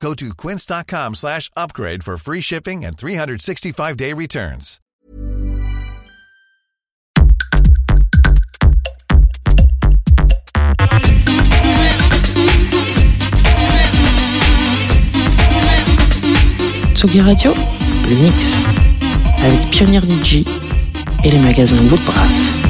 Go to quince.com slash upgrade for free shipping and 365-day returns. Tsugi Radio, le mix, avec Pioneer DJ et les magasins Woodbrass.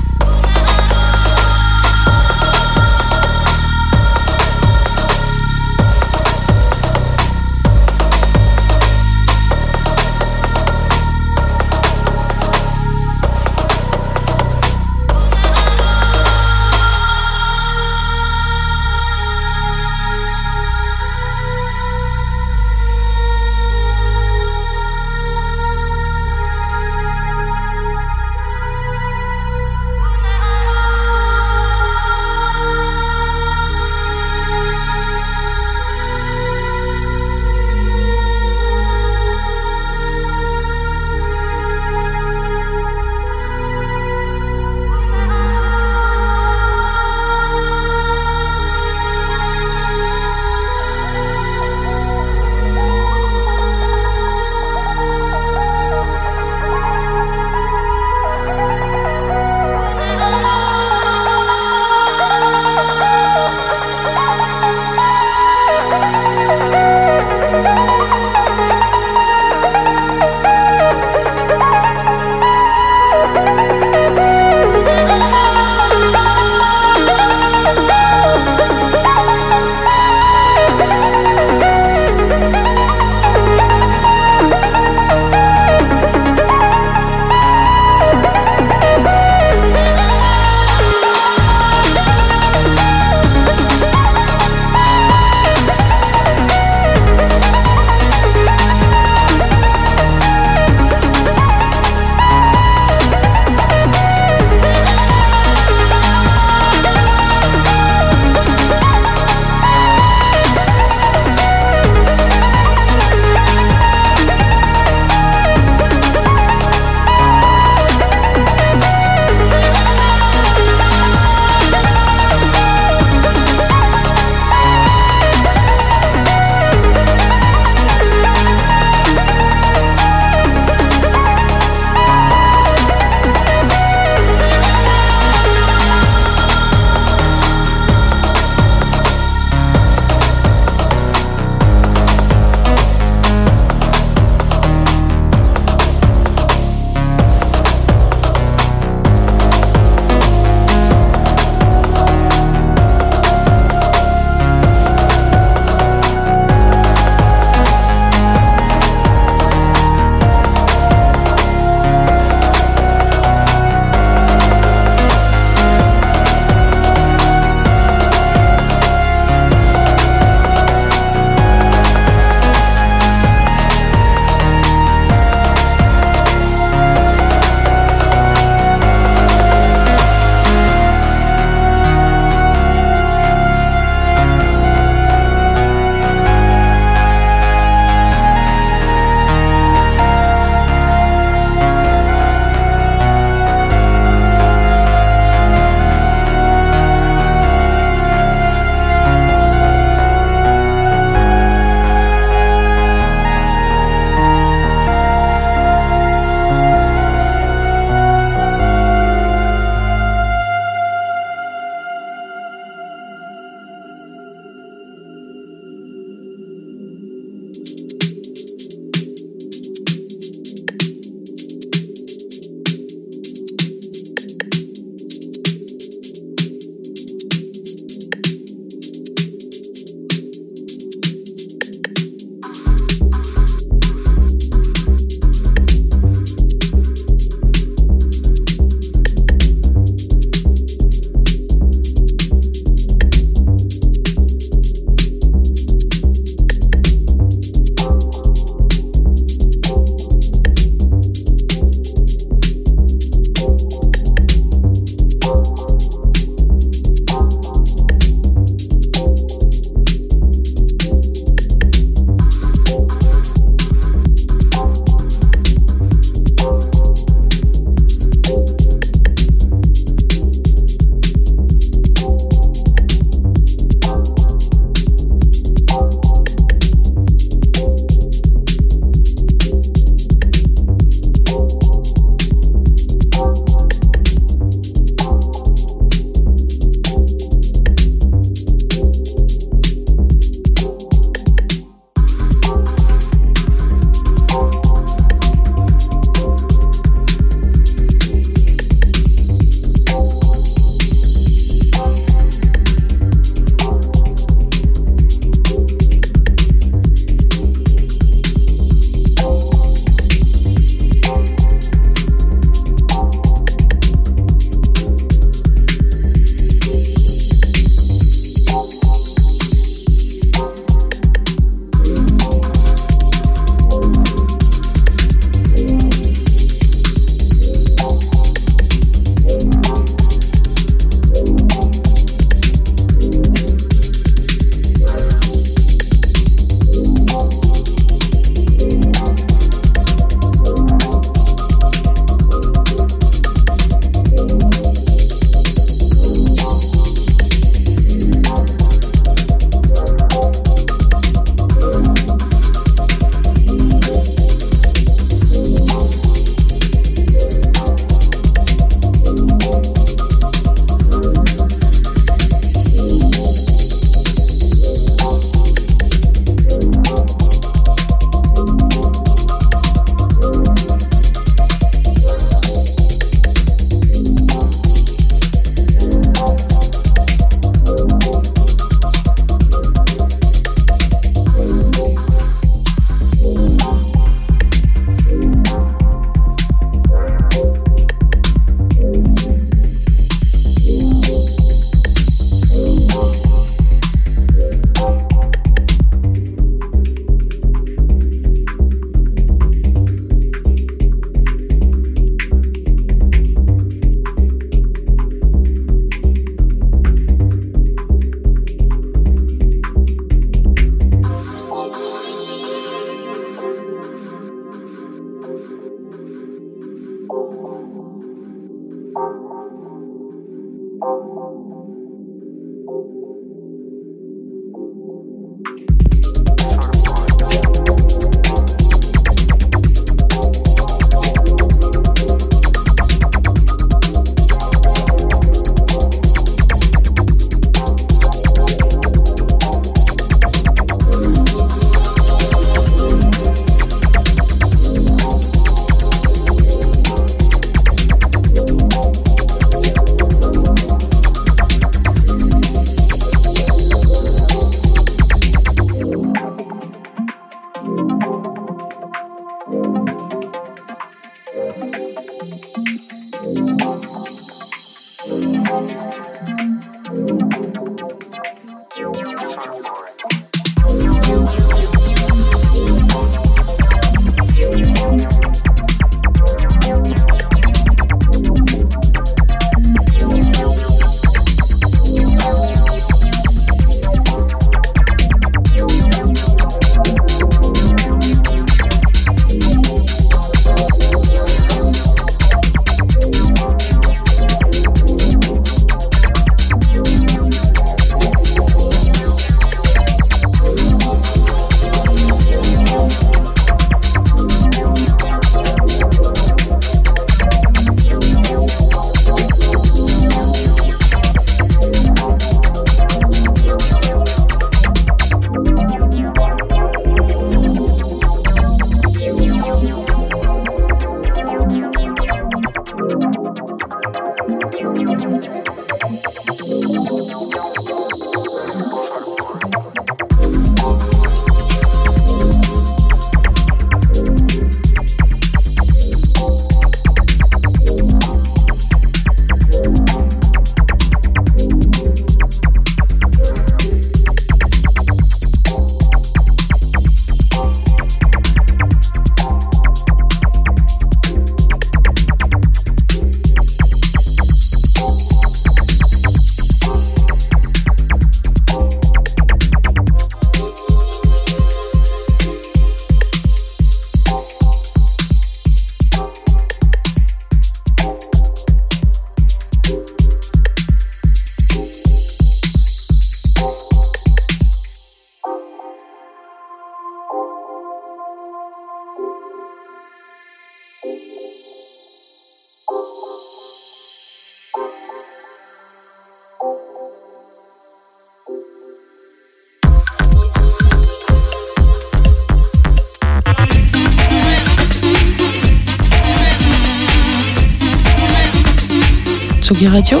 Radio,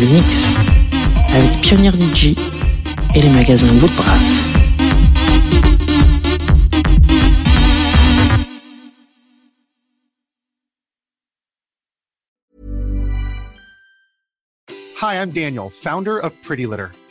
le mix avec Pionnier DJ et les magasins Woodbrass. Hi, I'm Daniel, founder of Pretty Litter.